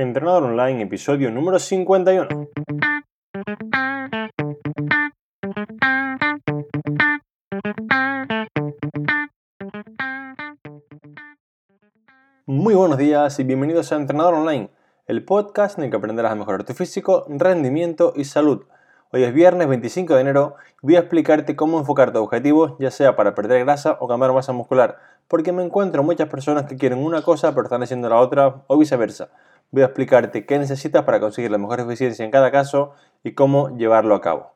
Entrenador Online, episodio número 51. Muy buenos días y bienvenidos a Entrenador Online, el podcast en el que aprenderás a mejorar tu físico, rendimiento y salud. Hoy es viernes 25 de enero voy a explicarte cómo enfocar tu objetivo, ya sea para perder grasa o cambiar masa muscular, porque me encuentro muchas personas que quieren una cosa pero están haciendo la otra o viceversa. Voy a explicarte qué necesitas para conseguir la mejor eficiencia en cada caso y cómo llevarlo a cabo.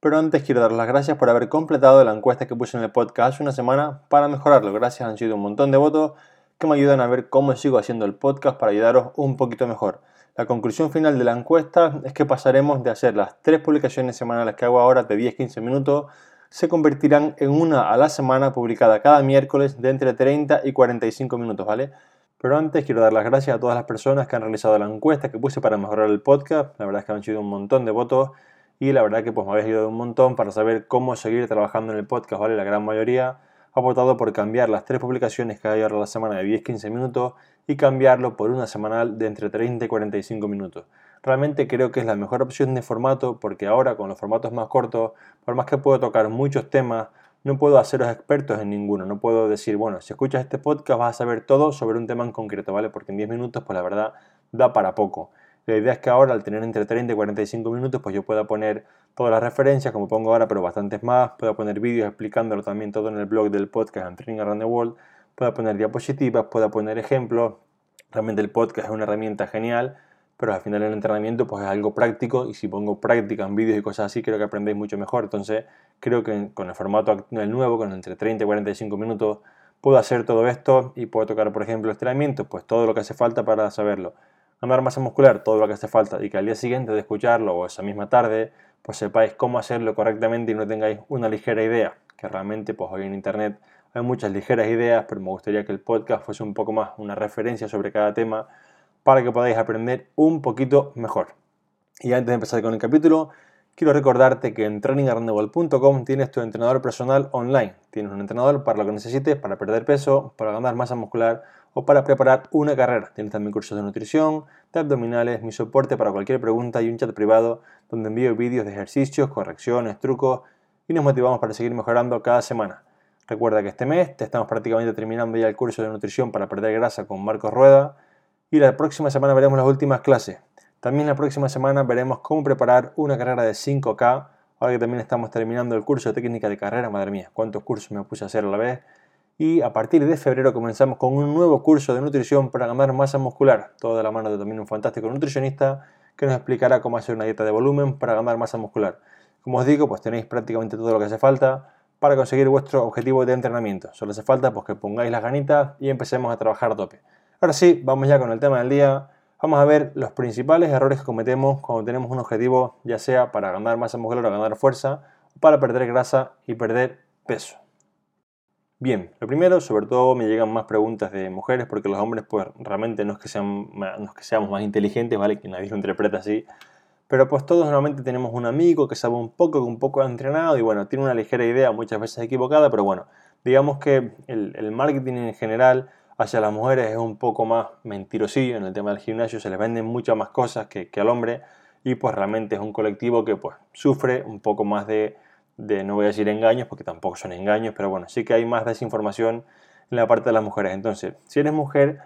Pero antes quiero dar las gracias por haber completado la encuesta que puse en el podcast hace una semana para mejorarlo. Gracias, han sido un montón de votos que me ayudan a ver cómo sigo haciendo el podcast para ayudaros un poquito mejor. La conclusión final de la encuesta es que pasaremos de hacer las tres publicaciones semanales que hago ahora de 10-15 minutos, se convertirán en una a la semana publicada cada miércoles de entre 30 y 45 minutos, ¿vale? Pero antes quiero dar las gracias a todas las personas que han realizado la encuesta que puse para mejorar el podcast. La verdad es que han sido un montón de votos y la verdad que pues me habéis ayudado un montón para saber cómo seguir trabajando en el podcast, ¿vale? La gran mayoría ha votado por cambiar las tres publicaciones que hay ahora la semana de 10-15 minutos y cambiarlo por una semanal de entre 30 y 45 minutos. Realmente creo que es la mejor opción de formato porque ahora con los formatos más cortos, por más que puedo tocar muchos temas, no puedo haceros expertos en ninguno. No puedo decir, bueno, si escuchas este podcast vas a saber todo sobre un tema en concreto, ¿vale? Porque en 10 minutos, pues la verdad, da para poco. La idea es que ahora, al tener entre 30 y 45 minutos, pues yo pueda poner todas las referencias, como pongo ahora, pero bastantes más. Puedo poner vídeos explicándolo también todo en el blog del podcast en Training Around the World. Puedo poner diapositivas, puedo poner ejemplos. Realmente el podcast es una herramienta genial, pero al final el entrenamiento pues es algo práctico y si pongo práctica en vídeos y cosas así, creo que aprendéis mucho mejor. Entonces, creo que con el formato el nuevo, con entre 30 y 45 minutos, puedo hacer todo esto y puedo tocar, por ejemplo, estiramientos, pues todo lo que hace falta para saberlo ganar masa muscular, todo lo que hace falta, y que al día siguiente de escucharlo o esa misma tarde, pues sepáis cómo hacerlo correctamente y no tengáis una ligera idea, que realmente pues hoy en internet hay muchas ligeras ideas, pero me gustaría que el podcast fuese un poco más una referencia sobre cada tema para que podáis aprender un poquito mejor. Y antes de empezar con el capítulo, quiero recordarte que en trainingarrandable.com tienes tu entrenador personal online. Tienes un entrenador para lo que necesites, para perder peso, para ganar masa muscular o para preparar una carrera. Tienes también cursos de nutrición, de abdominales, mi soporte para cualquier pregunta y un chat privado donde envío vídeos de ejercicios, correcciones, trucos y nos motivamos para seguir mejorando cada semana. Recuerda que este mes te estamos prácticamente terminando ya el curso de nutrición para perder grasa con Marcos Rueda y la próxima semana veremos las últimas clases. También la próxima semana veremos cómo preparar una carrera de 5K. Ahora que también estamos terminando el curso de técnica de carrera, madre mía, cuántos cursos me puse a hacer a la vez y a partir de febrero comenzamos con un nuevo curso de nutrición para ganar masa muscular, todo de la mano de también un fantástico nutricionista que nos explicará cómo hacer una dieta de volumen para ganar masa muscular. Como os digo, pues tenéis prácticamente todo lo que hace falta para conseguir vuestro objetivo de entrenamiento. Solo hace falta pues, que pongáis las ganitas y empecemos a trabajar a tope. Ahora sí, vamos ya con el tema del día. Vamos a ver los principales errores que cometemos cuando tenemos un objetivo, ya sea para ganar masa muscular o ganar fuerza, para perder grasa y perder peso. Bien, lo primero, sobre todo me llegan más preguntas de mujeres porque los hombres pues realmente no es que, sean, no que seamos más inteligentes, ¿vale? Que nadie lo interpreta así. Pero pues todos normalmente tenemos un amigo que sabe un poco, que un poco ha entrenado y bueno, tiene una ligera idea, muchas veces equivocada, pero bueno, digamos que el, marketing en general hacia las mujeres es un poco más mentirosillo en el tema del gimnasio, se les venden muchas más cosas que, que al hombre y pues realmente es un colectivo que pues sufre un poco más de de, no voy a decir engaños, porque tampoco son engaños, pero bueno, sí que hay más desinformación en la parte de las mujeres. Entonces, si eres mujer,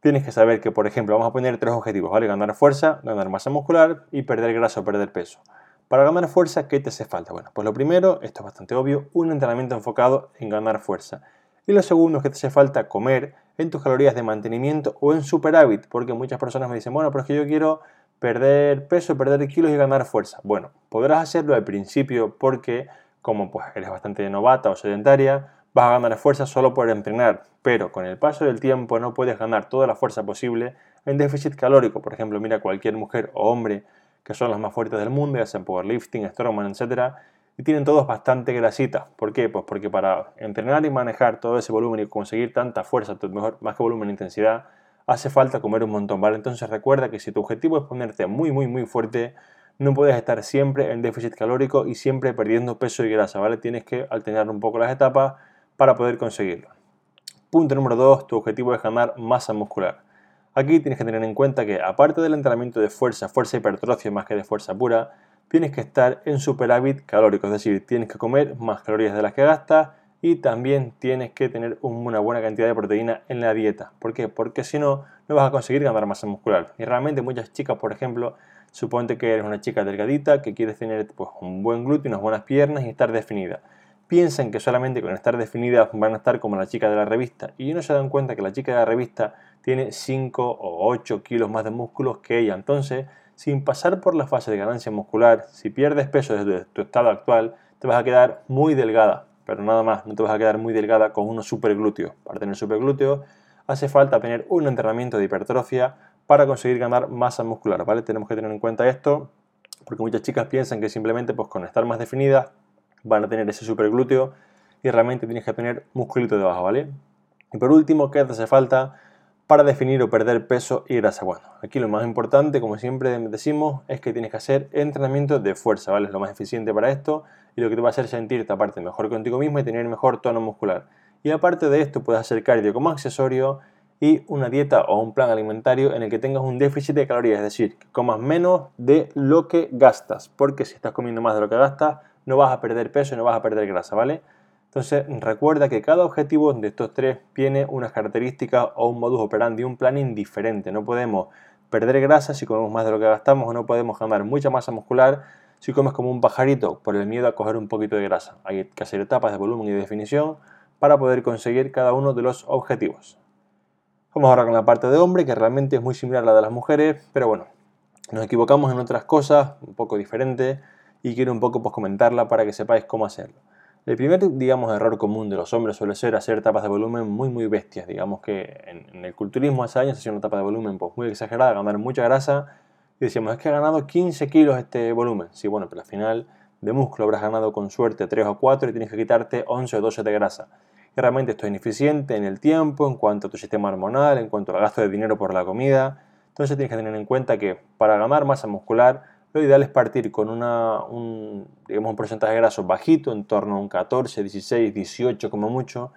tienes que saber que, por ejemplo, vamos a poner tres objetivos, ¿vale? Ganar fuerza, ganar masa muscular y perder grasa o perder peso. Para ganar fuerza, ¿qué te hace falta? Bueno, pues lo primero, esto es bastante obvio, un entrenamiento enfocado en ganar fuerza. Y lo segundo es que te hace falta comer en tus calorías de mantenimiento o en superávit, porque muchas personas me dicen, bueno, pero es que yo quiero perder peso, perder kilos y ganar fuerza. Bueno, podrás hacerlo al principio porque como pues eres bastante novata o sedentaria, vas a ganar fuerza solo por entrenar, pero con el paso del tiempo no puedes ganar toda la fuerza posible en déficit calórico. Por ejemplo, mira cualquier mujer o hombre que son los más fuertes del mundo, ya sean powerlifting, strongman, etc. Y tienen todos bastante grasita. ¿Por qué? Pues porque para entrenar y manejar todo ese volumen y conseguir tanta fuerza, mejor, más que volumen e intensidad, hace falta comer un montón, ¿vale? Entonces recuerda que si tu objetivo es ponerte muy, muy, muy fuerte, no puedes estar siempre en déficit calórico y siempre perdiendo peso y grasa, ¿vale? Tienes que alternar un poco las etapas para poder conseguirlo. Punto número 2, tu objetivo es ganar masa muscular. Aquí tienes que tener en cuenta que aparte del entrenamiento de fuerza, fuerza hipertrofia más que de fuerza pura, tienes que estar en superávit calórico, es decir, tienes que comer más calorías de las que gastas y también tienes que tener una buena cantidad de proteína en la dieta. ¿Por qué? Porque si no, no vas a conseguir ganar masa muscular. Y realmente muchas chicas, por ejemplo, suponte que eres una chica delgadita, que quieres tener pues, un buen glúteo, unas buenas piernas y estar definida. Piensan que solamente con estar definidas van a estar como la chica de la revista y no se dan cuenta que la chica de la revista tiene 5 o 8 kilos más de músculos que ella. Entonces, sin pasar por la fase de ganancia muscular, si pierdes peso desde tu estado actual, te vas a quedar muy delgada, pero nada más, no te vas a quedar muy delgada con unos superglúteos. Para tener superglúteos hace falta tener un entrenamiento de hipertrofia para conseguir ganar masa muscular, ¿vale? Tenemos que tener en cuenta esto porque muchas chicas piensan que simplemente pues, con estar más definidas van a tener ese superglúteo y realmente tienes que tener musculito debajo, ¿vale? Y por último, ¿qué te hace falta para definir o perder peso y grasa? Bueno, aquí lo más importante, como siempre decimos, es que tienes que hacer entrenamiento de fuerza, ¿vale? Es lo más eficiente para esto y lo que te va a hacer sentirte aparte mejor contigo mismo y tener mejor tono muscular. Y aparte de esto, puedes hacer cardio como accesorio y una dieta o un plan alimentario en el que tengas un déficit de calorías, es decir, que comas menos de lo que gastas, porque si estás comiendo más de lo que gastas, no vas a perder peso y no vas a perder grasa, ¿vale? Entonces recuerda que cada objetivo de estos tres tiene unas características o un modus operandi, un plan indiferente. No podemos perder grasa si comemos más de lo que gastamos o no podemos ganar mucha masa muscular si comes como un pajarito por el miedo a coger un poquito de grasa. Hay que hacer etapas de volumen y de definición para poder conseguir cada uno de los objetivos. Vamos ahora con la parte de hombre, que realmente es muy similar a la de las mujeres, pero bueno, nos equivocamos en otras cosas, un poco diferentes y quiero un poco pues, comentarla para que sepáis cómo hacerlo. El primer, digamos, error común de los hombres suele ser hacer tapas de volumen muy, muy bestias. Digamos que en, el culturismo hace años se hacía una tapa de volumen pues, muy exagerada, ganar mucha grasa. Y decíamos, es que ha ganado 15 kilos este volumen. Sí, bueno, pero al final de músculo habrás ganado con suerte 3 o 4 y tienes que quitarte 11 o 12 de grasa. Y realmente esto es ineficiente en el tiempo, en cuanto a tu sistema hormonal, en cuanto al gasto de dinero por la comida. Entonces tienes que tener en cuenta que para ganar masa muscular lo ideal es partir con un, digamos, un porcentaje de graso bajito, en torno a un 14, 16, 18 como mucho,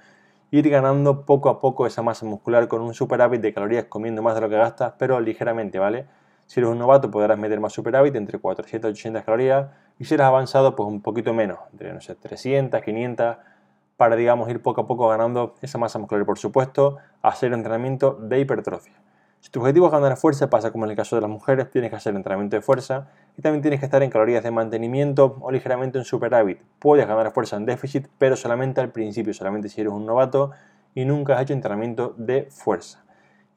ir ganando poco a poco esa masa muscular con un superávit de calorías comiendo más de lo que gastas, pero ligeramente, ¿vale? Si eres un novato podrás meter más superávit entre 400 y 800 calorías y si eres avanzado pues un poquito menos, entre no sé, 300, 500 para digamos ir poco a poco ganando esa masa muscular y por supuesto hacer entrenamiento de hipertrofia. Si tu objetivo es ganar fuerza, pasa como en el caso de las mujeres, tienes que hacer entrenamiento de fuerza y también tienes que estar en calorías de mantenimiento o ligeramente en superávit. Puedes ganar fuerza en déficit, pero solamente al principio, solamente si eres un novato y nunca has hecho entrenamiento de fuerza.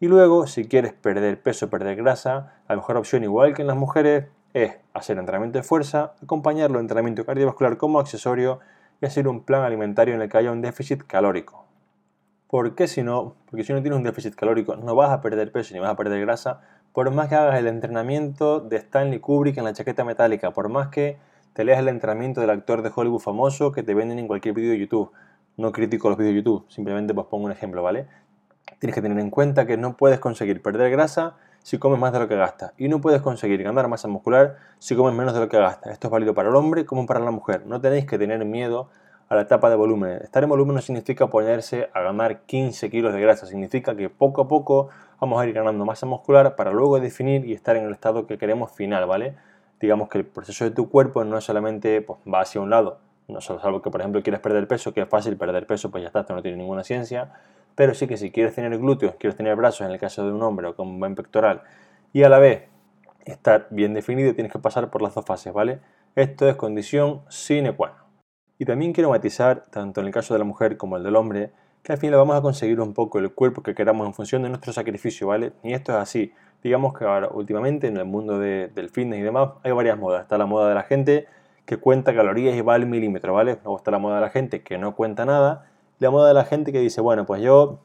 Y luego, si quieres perder peso, perder grasa, la mejor opción, igual que en las mujeres, es hacer entrenamiento de fuerza, acompañarlo de entrenamiento cardiovascular como accesorio y hacer un plan alimentario en el que haya un déficit calórico. ¿Por qué si no? Porque si no tienes un déficit calórico no vas a perder peso ni vas a perder grasa, por más que hagas el entrenamiento de Stanley Kubrick en la chaqueta metálica, por más que te leas el entrenamiento del actor de Hollywood famoso que te venden en cualquier vídeo de YouTube. No critico los vídeos de YouTube, simplemente os pongo un ejemplo, ¿vale? Tienes que tener en cuenta que no puedes conseguir perder grasa si comes más de lo que gastas y no puedes conseguir ganar masa muscular si comes menos de lo que gastas. Esto es válido para el hombre como para la mujer. No tenéis que tener miedo a la etapa de volumen. Estar en volumen no significa ponerse a ganar 15 kilos de grasa, significa que poco a poco vamos a ir ganando masa muscular para luego definir y estar en el estado que queremos final, ¿vale? Digamos que el proceso de tu cuerpo no solamente pues, va hacia un lado, no solo salvo que por ejemplo quieres perder peso, que es fácil perder peso, pues ya está, esto no tiene ninguna ciencia, pero sí que si quieres tener glúteos, quieres tener brazos en el caso de un hombre o con un buen pectoral y a la vez estar bien definido, tienes que pasar por las dos fases, ¿vale? Esto es condición sine qua non. Y también quiero matizar, tanto en el caso de la mujer como el del hombre, que al final vamos a conseguir un poco el cuerpo que queramos en función de nuestro sacrificio, ¿vale? Y esto es así. Digamos que ahora, últimamente, en el mundo del fitness y demás, hay varias modas. Está la moda de la gente que cuenta calorías y va al milímetro, ¿vale? Luego está la moda de la gente que no cuenta nada. Y la moda de la gente que dice, bueno, pues yo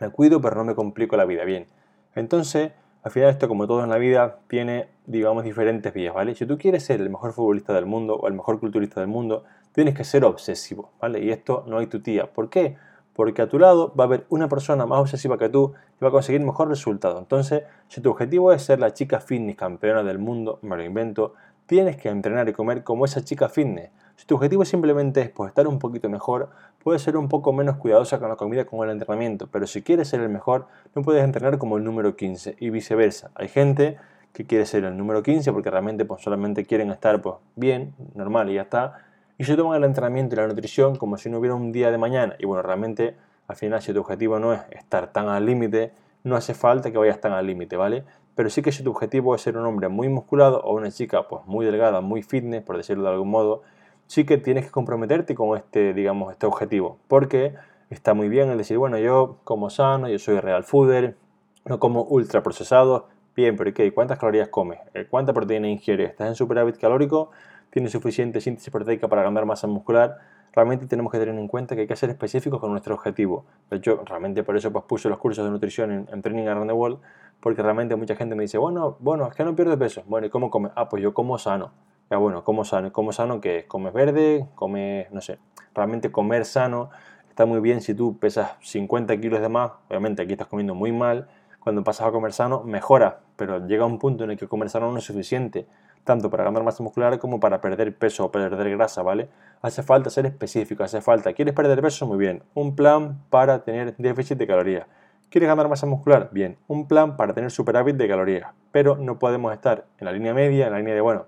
me cuido, pero no me complico la vida. Bien. Entonces, al final esto, como todo en la vida, tiene, digamos, diferentes vías, ¿vale? Si tú quieres ser el mejor futbolista del mundo o el mejor culturista del mundo, tienes que ser obsesivo, ¿vale? Y esto no hay tu tía. ¿Por qué? Porque a tu lado va a haber una persona más obsesiva que tú y va a conseguir mejor resultado. Entonces, si tu objetivo es ser la chica fitness campeona del mundo, me lo invento, tienes que entrenar y comer como esa chica fitness. Si tu objetivo simplemente es pues, estar un poquito mejor, puedes ser un poco menos cuidadosa con la comida con el entrenamiento, pero si quieres ser el mejor, no puedes entrenar como el número 15 y viceversa. Hay gente que quiere ser el número 15 porque realmente pues, solamente quieren estar pues, bien, normal y ya está, y se toman el entrenamiento y la nutrición como si no hubiera un día de mañana. Y bueno, realmente al final si tu objetivo no es estar tan al límite, no hace falta que vayas tan al límite, ¿vale? Pero sí que si tu objetivo es ser un hombre muy musculado o una chica pues muy delgada, muy fitness, por decirlo de algún modo, sí que tienes que comprometerte con este, digamos, este objetivo. Porque está muy bien el decir, bueno, yo como sano, yo soy real fooder, no como ultra procesado, bien, pero ¿qué? ¿Cuántas calorías comes? Eh, ¿Cuánta proteína ingieres? ¿Estás en superávit calórico? ¿Tienes suficiente síntesis proteica para ganar masa muscular? realmente tenemos que tener en cuenta que hay que ser específicos con nuestro objetivo. De hecho, realmente por eso pues, puse los cursos de nutrición en, Training Around the World, porque realmente mucha gente me dice, bueno, bueno, es que no pierdo peso. Bueno, ¿y cómo come? Ah, pues yo como sano. Ya bueno, como sano. ¿Como sano que Comes verde, comes, no sé, realmente comer sano está muy bien si tú pesas 50 kilos de más, obviamente aquí estás comiendo muy mal, cuando pasas a comer sano mejora, pero llega un punto en el que comer sano no es suficiente tanto para ganar masa muscular como para perder peso o perder grasa, ¿vale? Hace falta ser específico, hace falta, ¿quieres perder peso? Muy bien, un plan para tener déficit de calorías. ¿Quieres ganar masa muscular? Bien, un plan para tener superávit de calorías, pero no podemos estar en la línea media, en la línea de, bueno,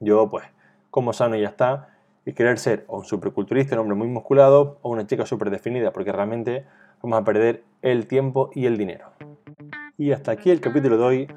yo pues como sano y ya está, y querer ser o un superculturista, un hombre muy musculado, o una chica súper definida, porque realmente vamos a perder el tiempo y el dinero. Y hasta aquí el capítulo de hoy.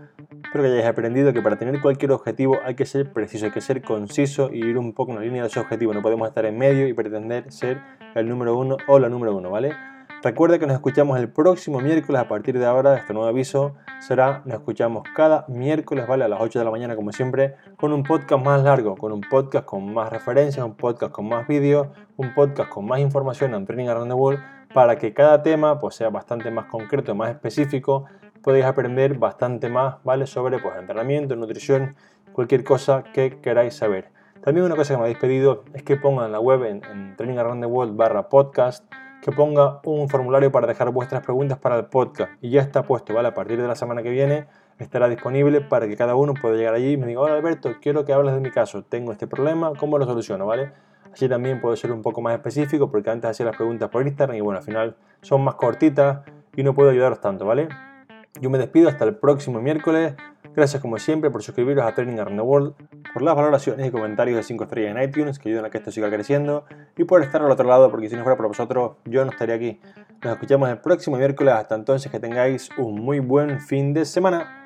Espero que hayáis aprendido que para tener cualquier objetivo hay que ser preciso, hay que ser conciso y ir un poco en la línea de ese objetivo. No podemos estar en medio y pretender ser el número uno o la número uno, ¿vale? Recuerda que nos escuchamos el próximo miércoles a partir de ahora. Este nuevo aviso será, nos escuchamos cada miércoles, ¿vale? A las 8 de la mañana, como siempre, con un podcast más largo, con un podcast con más referencias, un podcast con más vídeos, un podcast con más información en Training Around the World, para que cada tema pues, sea bastante más concreto, más específico podéis aprender bastante más, ¿vale? Sobre pues, entrenamiento, nutrición, cualquier cosa que queráis saber. También una cosa que me habéis pedido es que ponga en la web, en, en Training Around the World barra podcast, que ponga un formulario para dejar vuestras preguntas para el podcast. Y ya está puesto, ¿vale? A partir de la semana que viene estará disponible para que cada uno pueda llegar allí y me diga, hola Alberto, quiero que hables de mi caso, tengo este problema, ¿cómo lo soluciono? ¿Vale? Así también puedo ser un poco más específico porque antes hacía las preguntas por Instagram y bueno, al final son más cortitas y no puedo ayudaros tanto, ¿vale? Yo me despido hasta el próximo miércoles. Gracias como siempre por suscribiros a Training Around the World, por las valoraciones y comentarios de 5 estrellas en iTunes que ayudan a que esto siga creciendo y por estar al otro lado porque si no fuera por vosotros yo no estaría aquí. Nos escuchamos el próximo miércoles. Hasta entonces que tengáis un muy buen fin de semana.